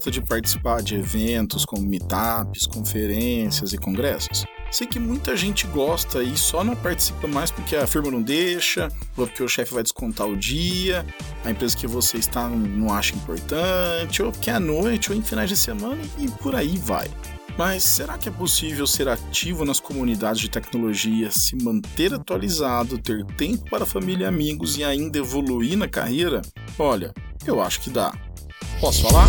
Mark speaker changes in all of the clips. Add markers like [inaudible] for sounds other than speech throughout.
Speaker 1: gosta de participar de eventos como meetups, conferências e congressos? Sei que muita gente gosta e só não participa mais porque a firma não deixa, ou porque o chefe vai descontar o dia, a empresa que você está não acha importante, ou porque é à noite, ou em finais de semana e por aí vai. Mas será que é possível ser ativo nas comunidades de tecnologia, se manter atualizado, ter tempo para família e amigos e ainda evoluir na carreira? Olha, eu acho que dá. Posso falar?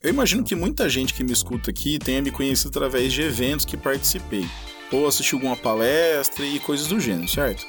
Speaker 1: Eu imagino que muita gente que me escuta aqui tenha me conhecido através de eventos que participei, ou assistiu alguma palestra e coisas do gênero, certo?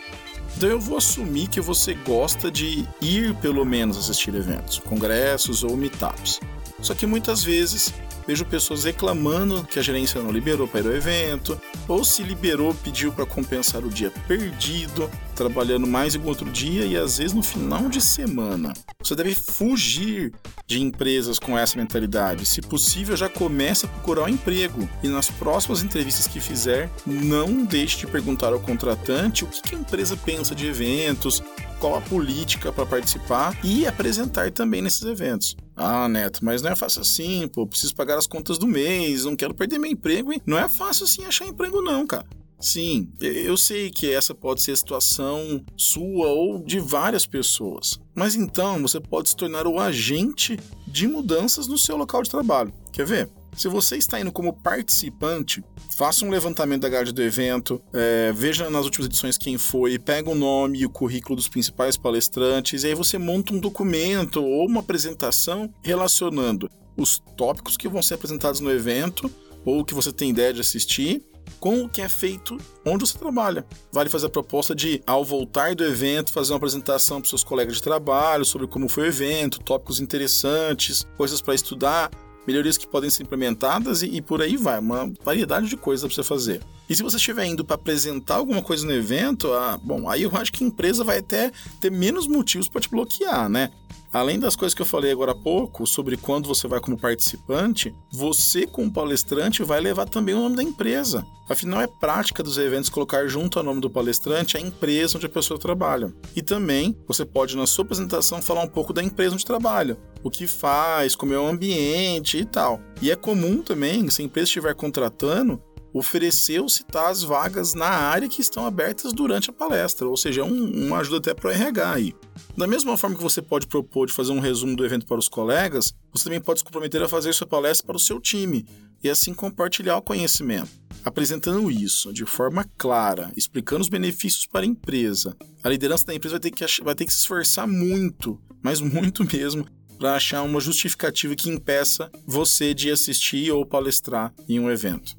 Speaker 1: Então eu vou assumir que você gosta de ir pelo menos assistir eventos, congressos ou meetups. Só que muitas vezes vejo pessoas reclamando que a gerência não liberou para ir ao evento, ou se liberou, pediu para compensar o dia perdido, trabalhando mais em outro dia e às vezes no final de semana. Você deve fugir de empresas com essa mentalidade. Se possível, já comece a procurar um emprego. E nas próximas entrevistas que fizer, não deixe de perguntar ao contratante o que a empresa pensa de eventos, qual a política para participar e apresentar também nesses eventos. Ah, Neto, mas não é fácil assim, pô. Preciso pagar as contas do mês, não quero perder meu emprego. Hein? Não é fácil assim achar emprego, não, cara. Sim, eu sei que essa pode ser a situação sua ou de várias pessoas. Mas então você pode se tornar o agente de mudanças no seu local de trabalho. Quer ver? Se você está indo como participante, faça um levantamento da grade do evento, é, veja nas últimas edições quem foi, pega o nome e o currículo dos principais palestrantes, e aí você monta um documento ou uma apresentação relacionando os tópicos que vão ser apresentados no evento ou que você tem ideia de assistir com o que é feito onde você trabalha. Vale fazer a proposta de, ao voltar do evento, fazer uma apresentação para seus colegas de trabalho sobre como foi o evento, tópicos interessantes, coisas para estudar, melhorias que podem ser implementadas e, e por aí vai, uma variedade de coisas para você fazer. E se você estiver indo para apresentar alguma coisa no evento, ah, bom, aí eu acho que a empresa vai até ter menos motivos para te bloquear, né? Além das coisas que eu falei agora há pouco, sobre quando você vai como participante, você, como palestrante, vai levar também o nome da empresa. Afinal, é prática dos eventos colocar junto ao nome do palestrante a empresa onde a pessoa trabalha. E também, você pode, na sua apresentação, falar um pouco da empresa onde trabalha. O que faz, como é o ambiente e tal. E é comum também, se a empresa estiver contratando, oferecer ou citar as vagas na área que estão abertas durante a palestra, ou seja, é um, uma ajuda até para o RH aí. Da mesma forma que você pode propor de fazer um resumo do evento para os colegas, você também pode se comprometer a fazer sua palestra para o seu time e assim compartilhar o conhecimento. Apresentando isso de forma clara, explicando os benefícios para a empresa, a liderança da empresa vai ter que, vai ter que se esforçar muito, mas muito mesmo, para achar uma justificativa que impeça você de assistir ou palestrar em um evento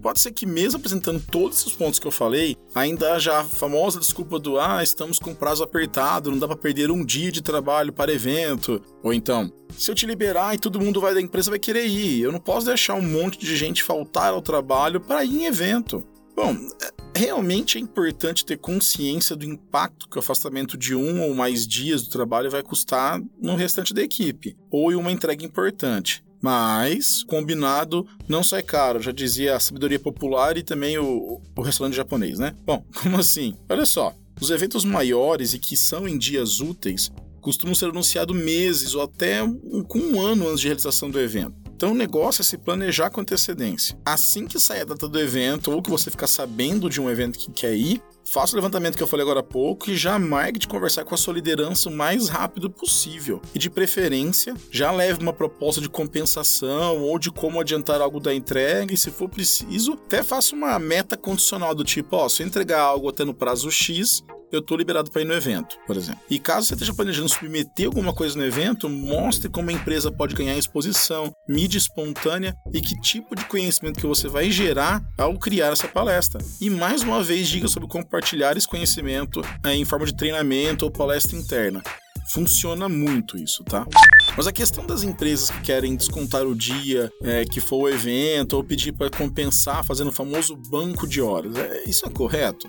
Speaker 1: pode ser que mesmo apresentando todos esses pontos que eu falei, ainda haja a famosa desculpa do ah, estamos com prazo apertado, não dá para perder um dia de trabalho para evento. Ou então, se eu te liberar e todo mundo vai da empresa vai querer ir, eu não posso deixar um monte de gente faltar ao trabalho para ir em evento. Bom, é, realmente é importante ter consciência do impacto que o afastamento de um ou mais dias do trabalho vai custar no restante da equipe, ou em uma entrega importante. Mas, combinado, não sai caro, já dizia a sabedoria popular e também o, o restaurante japonês, né? Bom, [laughs] como assim? Olha só, os eventos maiores e que são em dias úteis costumam ser anunciados meses ou até com um ano antes de realização do evento. Então o negócio é se planejar com antecedência. Assim que sair a data do evento ou que você ficar sabendo de um evento que quer ir, Faça o levantamento que eu falei agora há pouco e já marque de conversar com a sua liderança o mais rápido possível. E de preferência, já leve uma proposta de compensação ou de como adiantar algo da entrega e, se for preciso, até faça uma meta condicional do tipo, ó, se eu entregar algo até no prazo X, eu tô liberado para ir no evento, por exemplo. E caso você esteja planejando submeter alguma coisa no evento, mostre como a empresa pode ganhar exposição, mídia espontânea e que tipo de conhecimento que você vai gerar ao criar essa palestra. E mais uma vez diga sobre compartilhar esse conhecimento é, em forma de treinamento ou palestra interna. Funciona muito isso, tá? Mas a questão das empresas que querem descontar o dia é, que for o evento ou pedir para compensar fazendo o famoso banco de horas, é, isso é correto?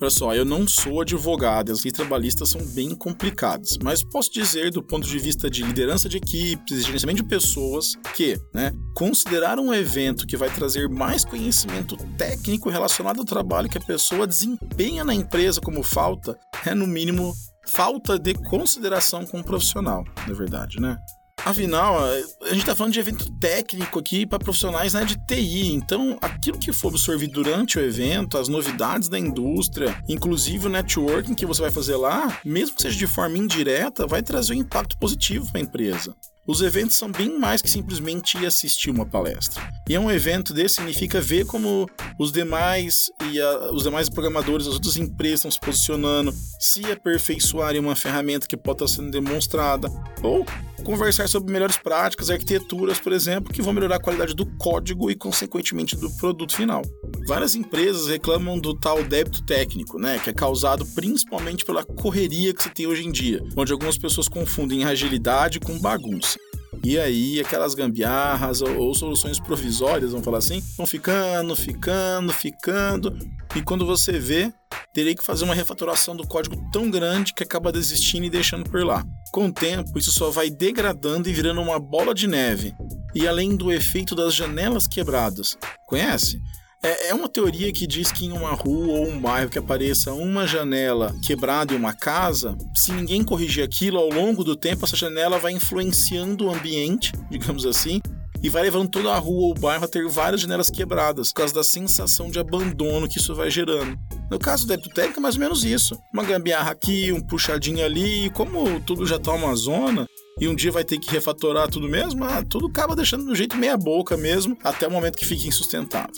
Speaker 1: Olha só, eu não sou advogado, as leis trabalhistas são bem complicadas, mas posso dizer, do ponto de vista de liderança de equipes gerenciamento de pessoas, que, né, considerar um evento que vai trazer mais conhecimento técnico relacionado ao trabalho que a pessoa desempenha na empresa como falta é, no mínimo, falta de consideração com o profissional, na verdade, né? Afinal, a gente está falando de evento técnico aqui para profissionais na área de TI, então aquilo que for absorvido durante o evento, as novidades da indústria, inclusive o networking que você vai fazer lá, mesmo que seja de forma indireta, vai trazer um impacto positivo para a empresa. Os eventos são bem mais que simplesmente ir assistir uma palestra. E é um evento desse significa ver como os demais e a, os demais programadores, as outras empresas estão se posicionando, se aperfeiçoarem uma ferramenta que pode estar sendo demonstrada, ou conversar sobre melhores práticas, arquiteturas, por exemplo, que vão melhorar a qualidade do código e, consequentemente, do produto final. Várias empresas reclamam do tal débito técnico, né, que é causado principalmente pela correria que se tem hoje em dia, onde algumas pessoas confundem agilidade com bagunça. E aí, aquelas gambiarras ou, ou, soluções provisórias, vamos falar assim, vão ficando, ficando, ficando. E quando você vê, terei que fazer uma refatoração do código tão grande que acaba desistindo e deixando por lá. Com o tempo, isso só vai degradando e virando uma bola de neve. E além do efeito das janelas quebradas. Conhece? É, é uma teoria que diz que em uma rua ou um bairro que apareça uma janela quebrada em uma casa, se ninguém corrigir aquilo ao longo do tempo, essa janela vai influenciando o ambiente, [laughs] digamos assim, e vai levando toda a rua ou bairro a ter várias janelas quebradas, por causa da sensação de abandono que isso vai gerando. No caso do débito técnico é mais ou menos isso. Uma gambiarra aqui, um puxadinho ali, e como tudo já tá uma zona, e um dia vai ter que refatorar tudo mesmo, ah, tudo acaba deixando do jeito meia boca mesmo, até o momento que fica insustentável.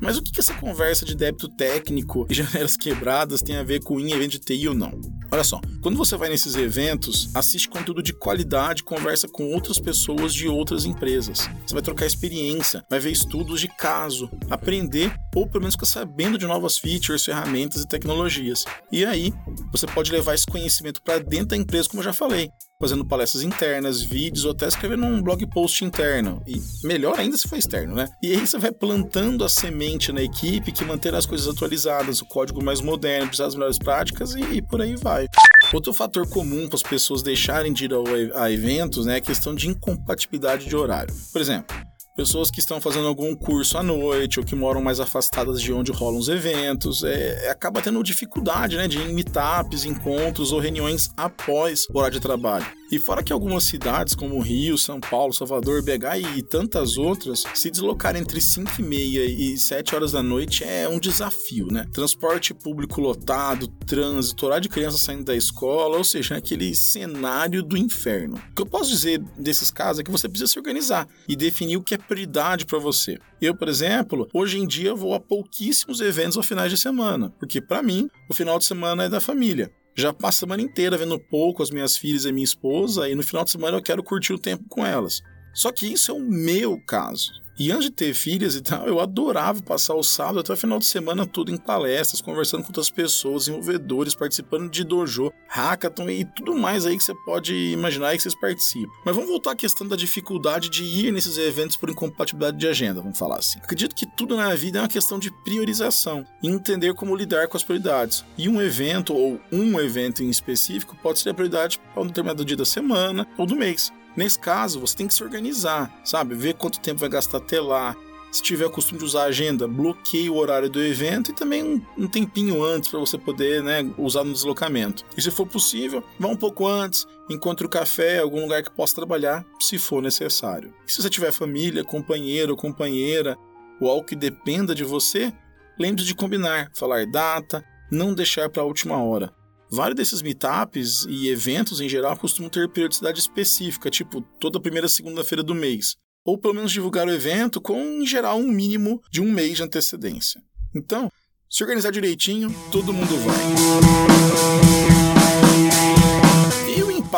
Speaker 1: Mas o que, essa conversa de débito técnico e [laughs] janelas quebradas tem a ver com em evento de TI ou não? Olha só, quando você vai nesses eventos, assiste conteúdo de qualidade, conversa com outras pessoas de outras empresas. Você vai trocar experiência, vai ver estudos de caso, aprender ou pelo menos ficar sabendo de novas features, ferramentas e tecnologias. E aí, você pode levar esse conhecimento para dentro da empresa, como eu já falei fazendo palestras internas, vídeos ou até escrevendo um blog post interno. E melhor ainda se for externo, né? E aí você vai plantando a semente na equipe que manter as coisas atualizadas, o código mais moderno, precisar das melhores práticas e, e por aí vai. Outro fator comum para as pessoas deixarem de ir a eventos né, é a questão de incompatibilidade de horário. Por exemplo, pessoas que estão fazendo algum curso à noite ou que moram mais afastadas de onde rolam os eventos, é, acaba tendo dificuldade né, de ir em meetups, encontros ou reuniões após o horário de trabalho. E fora que algumas cidades como Rio, São Paulo, Salvador, BH e tantas outras, se deslocar entre 5 e meia e 7 horas da noite é um desafio, né? Transporte público lotado, trânsito, horário de criança saindo da escola, ou seja, aquele cenário do inferno. O que eu posso dizer desses casos é que você precisa se organizar e definir o que é prioridade para você. Eu, por exemplo, hoje em dia vou a pouquíssimos eventos ao finais de semana, porque para mim o final de semana é da família já passo a semana inteira vendo pouco as minhas filhas e minha esposa, e no final de semana eu quero curtir o tempo com elas. Só que isso é o meu caso. E antes de ter filhas e tal, eu adorava passar o sábado até o final de semana tudo em palestras, conversando com outras pessoas, desenvolvedores, participando de dojo, hackathon e tudo mais aí que você pode imaginar que vocês participam. Mas vamos voltar à questão da dificuldade de ir nesses eventos por incompatibilidade de agenda, vamos falar assim. Acredito que tudo na vida é uma questão de priorização e entender como lidar com as prioridades. E um evento ou um evento em específico pode ser a prioridade para um determinado dia da semana ou do mês. Nesse caso, você tem que se organizar, sabe? Ver quanto tempo vai gastar até lá. Se tiver o costume de usar a agenda, bloqueie o horário do evento e também um, um tempinho antes para você poder né, usar no deslocamento. E se for possível, vá um pouco antes, encontre o café, algum lugar que possa trabalhar, se for necessário. E se você tiver família, companheiro ou companheira, ou algo que dependa de você, lembre de combinar, falar data, não deixar para a última hora. Vários desses meetups e eventos em geral costumam ter periodicidade específica, tipo toda primeira segunda-feira do mês. Ou pelo menos divulgar o evento com, em geral, um mínimo de um mês de antecedência. Então, se organizar direitinho, todo mundo vai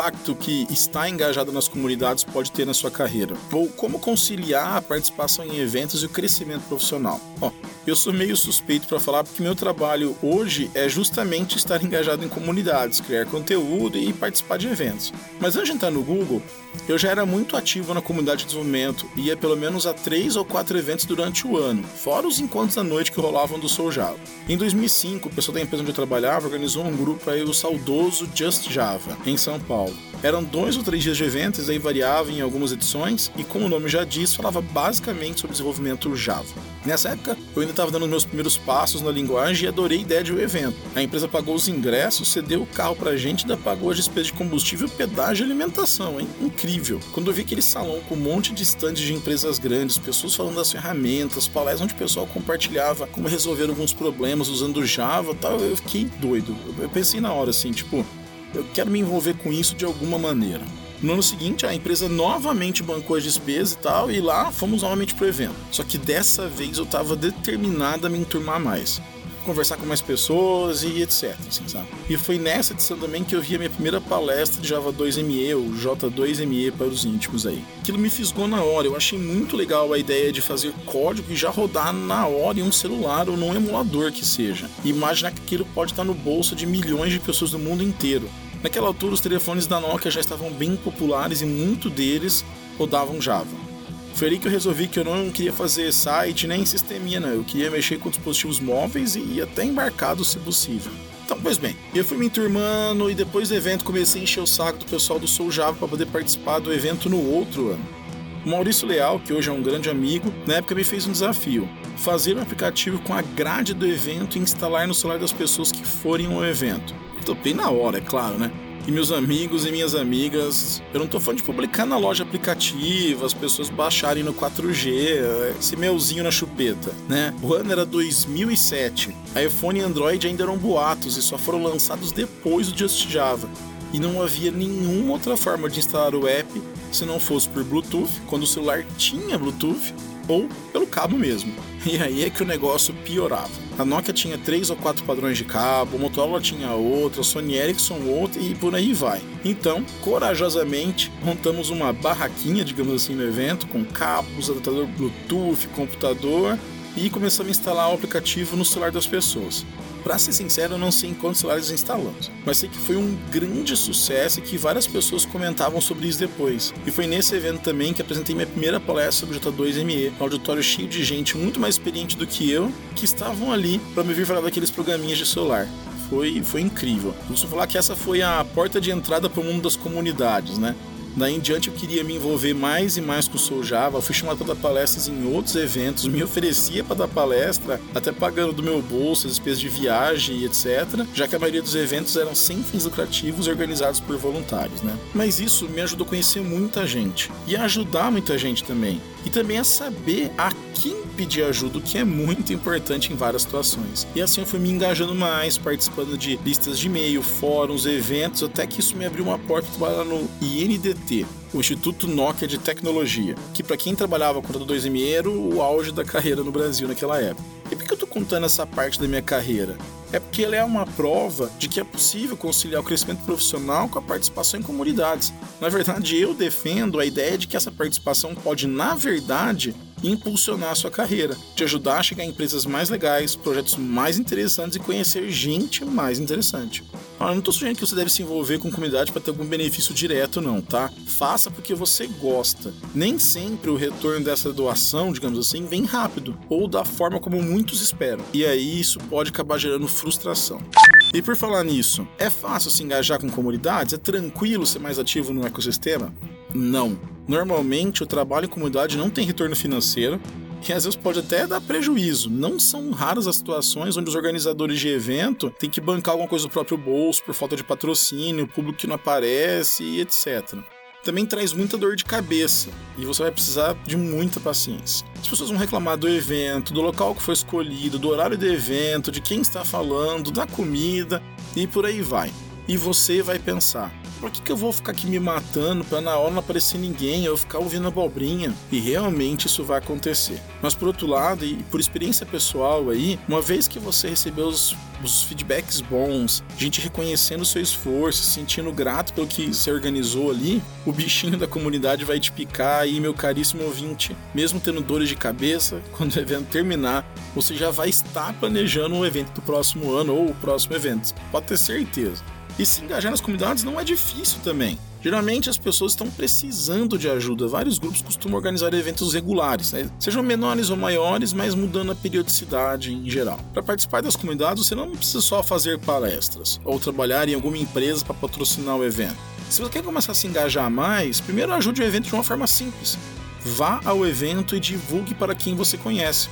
Speaker 1: impacto que estar engajado nas comunidades pode ter na sua carreira? Ou como conciliar a participação em eventos e o crescimento profissional? Ó, eu sou meio suspeito para falar porque meu trabalho hoje é justamente estar engajado em comunidades, criar conteúdo e participar de eventos. Mas antes de entrar no Google, eu já era muito ativo na comunidade de desenvolvimento e ia pelo menos a três ou quatro eventos durante o ano, fora os encontros da noite que rolavam do Soul Java. Em 2005, o pessoal da empresa onde eu trabalhava organizou um grupo aí, o saudoso Just Java, em São Paulo. Eram dois ou três dias de eventos, aí variava em algumas edições, e como o nome já diz, falava basicamente sobre desenvolvimento Java. Nessa época, eu ainda estava dando meus primeiros passos na linguagem e adorei a ideia de um evento. A empresa pagou os ingressos, cedeu o carro pra gente ainda pagou as despesas de combustível, pedágio e alimentação, hein? Incrível. Quando eu vi aquele salão com um monte de estandes de empresas grandes, pessoas falando das ferramentas, palestras onde o pessoal compartilhava como resolver alguns problemas usando Java tal, eu fiquei doido. Eu pensei na hora assim, tipo, eu quero me envolver com isso de alguma maneira. No ano seguinte, a empresa novamente bancou as despesas e tal, e lá fomos novamente pro evento. Só que dessa vez eu estava determinado a me enturmar mais. Conversar com mais pessoas e etc. Assim, sabe? E foi nessa edição também que eu vi a minha primeira palestra de Java 2ME, ou J2ME para os íntimos aí. Aquilo me fisgou na hora, eu achei muito legal a ideia de fazer código e já rodar na hora em um celular ou num emulador que seja. E imaginar que aquilo pode estar no bolso de milhões de pessoas do mundo inteiro. Naquela altura, os telefones da Nokia já estavam bem populares e muito deles rodavam Java. Foi ali que eu resolvi que eu não queria fazer site nem sisteminha, não. Eu queria mexer com dispositivos móveis e até embarcados, se possível. Então, pois bem, eu fui me enturmando e depois do evento comecei a encher o saco do pessoal do Soul Java para poder participar do evento no outro ano. O Maurício Leal, que hoje é um grande amigo, na época me fez um desafio: fazer um aplicativo com a grade do evento e instalar no celular das pessoas que forem ao evento topei na hora, é claro, né? E meus amigos e minhas amigas, eu não tô falando de publicar na loja aplicativa, as pessoas baixarem no 4G, esse melzinho na chupeta, né? O ano era 2007, a iPhone e Android ainda eram boatos e só foram lançados depois do Just Java. E não havia nenhuma outra forma de instalar o app se não fosse por Bluetooth, quando o celular tinha Bluetooth, ou pelo cabo mesmo. E aí é que o negócio piorava. A Nokia tinha três ou quatro padrões de cabo, o Motorola tinha outro, a Sony Ericsson outro e por aí vai. Então, corajosamente, montamos uma barraquinha, digamos assim, no evento, com cabos, adaptador Bluetooth, computador e começamos a instalar o aplicativo no celular das pessoas. Para ser sincero, eu não sei em quantos celulares instalamos, mas sei que foi um grande sucesso e que várias pessoas comentavam sobre isso depois. E foi nesse evento também que apresentei minha primeira palestra sobre J2ME, um auditório cheio de gente muito mais experiente do que eu, que estavam ali para me vir falar daqueles programinhas de celular foi, foi incrível. Costumo falar que essa foi a porta de entrada para o mundo das comunidades, né? Daí em diante eu queria me envolver mais e mais com o Soul Java, fui chamado para dar palestras em outros eventos, me oferecia para dar palestra, até pagando do meu bolso as despesas de viagem e etc, já que a maioria dos eventos eram sem fins lucrativos e organizados por voluntários, né? Mas isso me ajudou a conhecer muita gente e a ajudar muita gente também. E também a saber a quem pedir ajuda, o que é muito importante em várias situações. E assim eu fui me engajando mais, participando de listas de e-mail, fóruns, eventos, até que isso me abriu uma porta para trabalhar no INDT, o Instituto Nokia de Tecnologia, que para quem trabalhava com o 2ME era o auge da carreira no Brasil naquela época. E por que eu tô contando essa parte da minha carreira? É porque ela é uma prova de que é possível conciliar o crescimento profissional com a participação em comunidades. Na verdade, eu defendo a ideia de que essa participação pode, na verdade, impulsionar a sua carreira, te ajudar a chegar em empresas mais legais, projetos mais interessantes e conhecer gente mais interessante. Eu não estou sugerindo que você deve se envolver com comunidade para ter algum benefício direto, não, tá? Faça porque você gosta. Nem sempre o retorno dessa doação, digamos assim, vem rápido ou da forma como muitos esperam. E aí isso pode acabar gerando frustração. E por falar nisso, é fácil se engajar com comunidades? É tranquilo ser mais ativo no ecossistema? Não. Normalmente o trabalho em comunidade não tem retorno financeiro e às vezes pode até dar prejuízo. Não são raras as situações onde os organizadores de evento têm que bancar alguma coisa do próprio bolso por falta de patrocínio, público que não aparece e etc. Também traz muita dor de cabeça e você vai precisar de muita paciência. As pessoas vão reclamar do evento, do local que foi escolhido, do horário do evento, de quem está falando, da comida e por aí vai. E você vai pensar: por que, que eu vou ficar aqui me matando para na hora não aparecer ninguém, eu ficar ouvindo abobrinha? E realmente isso vai acontecer. Mas por outro lado, e por experiência pessoal aí, uma vez que você recebeu os, os feedbacks bons, gente reconhecendo o seu esforço, se sentindo grato pelo que você organizou ali, o bichinho [laughs] da comunidade vai te picar aí, meu caríssimo ouvinte. Mesmo tendo dores de cabeça, [laughs] quando o evento terminar, você já vai estar planejando o evento do próximo ano ou o próximo evento. Pode ter certeza. E se engajar nas comunidades não é difícil também. Geralmente as pessoas estão precisando de ajuda. Vários grupos costumam organizar eventos regulares, né? sejam menores ou maiores, mas mudando a periodicidade em geral. Para participar das comunidades, você não precisa só fazer palestras ou trabalhar em alguma empresa para patrocinar o evento. Se você quer começar a se engajar mais, primeiro ajude o evento de uma forma simples. Vá ao evento e divulgue para quem você conhece.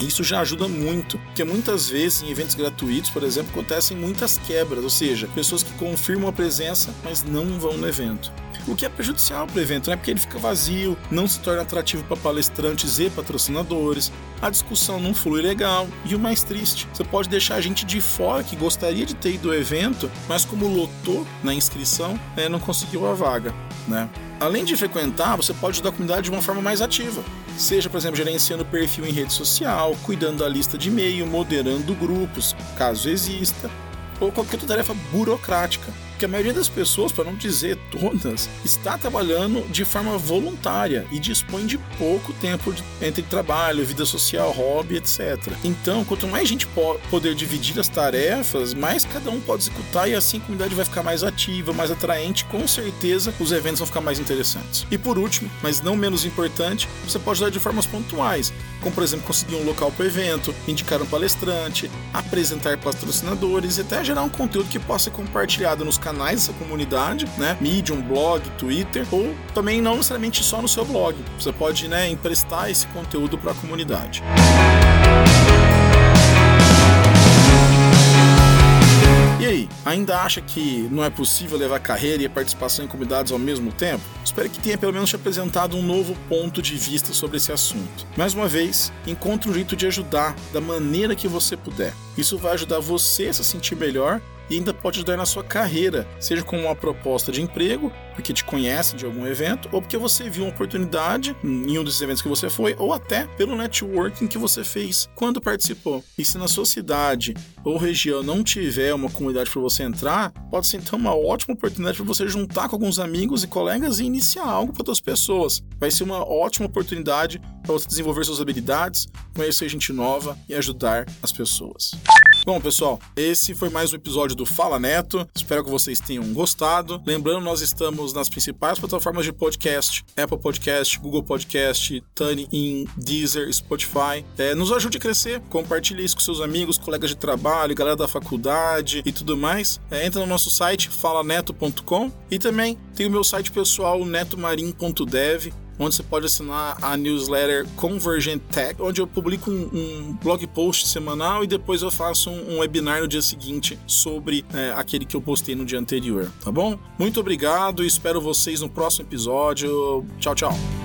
Speaker 1: Isso já ajuda muito, porque muitas vezes em eventos gratuitos, por exemplo, acontecem muitas quebras, ou seja, pessoas que confirmam a presença, mas não vão no evento. O que é prejudicial para o evento, né? Porque ele fica vazio, não se torna atrativo para palestrantes e patrocinadores, a discussão não flui legal e o mais triste, você pode deixar a gente de fora que gostaria de ter ido ao evento, mas como lotou na inscrição, é, não conseguiu a vaga, né? Além de frequentar, você pode ajudar a comunidade de uma forma mais ativa. Seja, por exemplo, gerenciando perfil em rede social, cuidando da lista de e-mail, moderando grupos, caso exista, ou qualquer outra tarefa burocrática que a maioria das pessoas, para não dizer todas, está trabalhando de forma voluntária e dispõe de pouco tempo entre trabalho, vida social, hobby, etc. Então, quanto mais gente poder dividir as tarefas, mais cada um pode executar e assim a comunidade vai ficar mais ativa, mais atraente, com certeza os eventos vão ficar mais interessantes. E por último, mas não menos importante, você pode ajudar de formas pontuais, como por exemplo conseguir um local para o evento, indicar um palestrante, apresentar patrocinadores e até gerar um conteúdo que possa ser compartilhado nos canais dessa comunidade, né? Medium, blog, Twitter, ou também não necessariamente só no seu blog. Você pode, né, emprestar esse conteúdo para a comunidade. E aí, ainda acha que não é possível levar carreira e participação em comunidades ao mesmo tempo? Espero que tenha pelo menos te apresentado um novo ponto de vista sobre esse assunto. Mais uma vez, encontre um jeito de ajudar da maneira que você puder. Isso vai ajudar você a se sentir melhor e ainda pode ajudar na sua carreira, seja com uma proposta de emprego, porque te conhece de algum evento, ou porque você viu uma oportunidade em um desses eventos que você foi, ou até pelo networking que você fez quando participou. E se na sua cidade ou região não tiver uma comunidade para você entrar, pode ser então uma ótima oportunidade para você juntar com alguns amigos e colegas e iniciar algo para outras pessoas. Vai ser uma ótima oportunidade para você desenvolver suas habilidades, conhecer gente nova e ajudar as pessoas. Bom, pessoal, esse foi mais um episódio do Fala Neto. Espero que vocês tenham gostado. Lembrando, nós estamos nas principais plataformas de podcast: Apple Podcast, Google Podcast, TuneIn, Deezer, Spotify. É, nos ajude a crescer, compartilhe isso com seus amigos, colegas de trabalho, galera da faculdade e tudo mais. É, entra no nosso site falaneto.com e também tem o meu site pessoal netomarim.dev onde você pode assinar a newsletter Convergent Tech, onde eu publico um, um blog post semanal e depois eu faço um, um webinar no dia seguinte sobre é, aquele que eu postei no dia anterior, tá bom? Muito obrigado e espero vocês no próximo episódio. Tchau, tchau.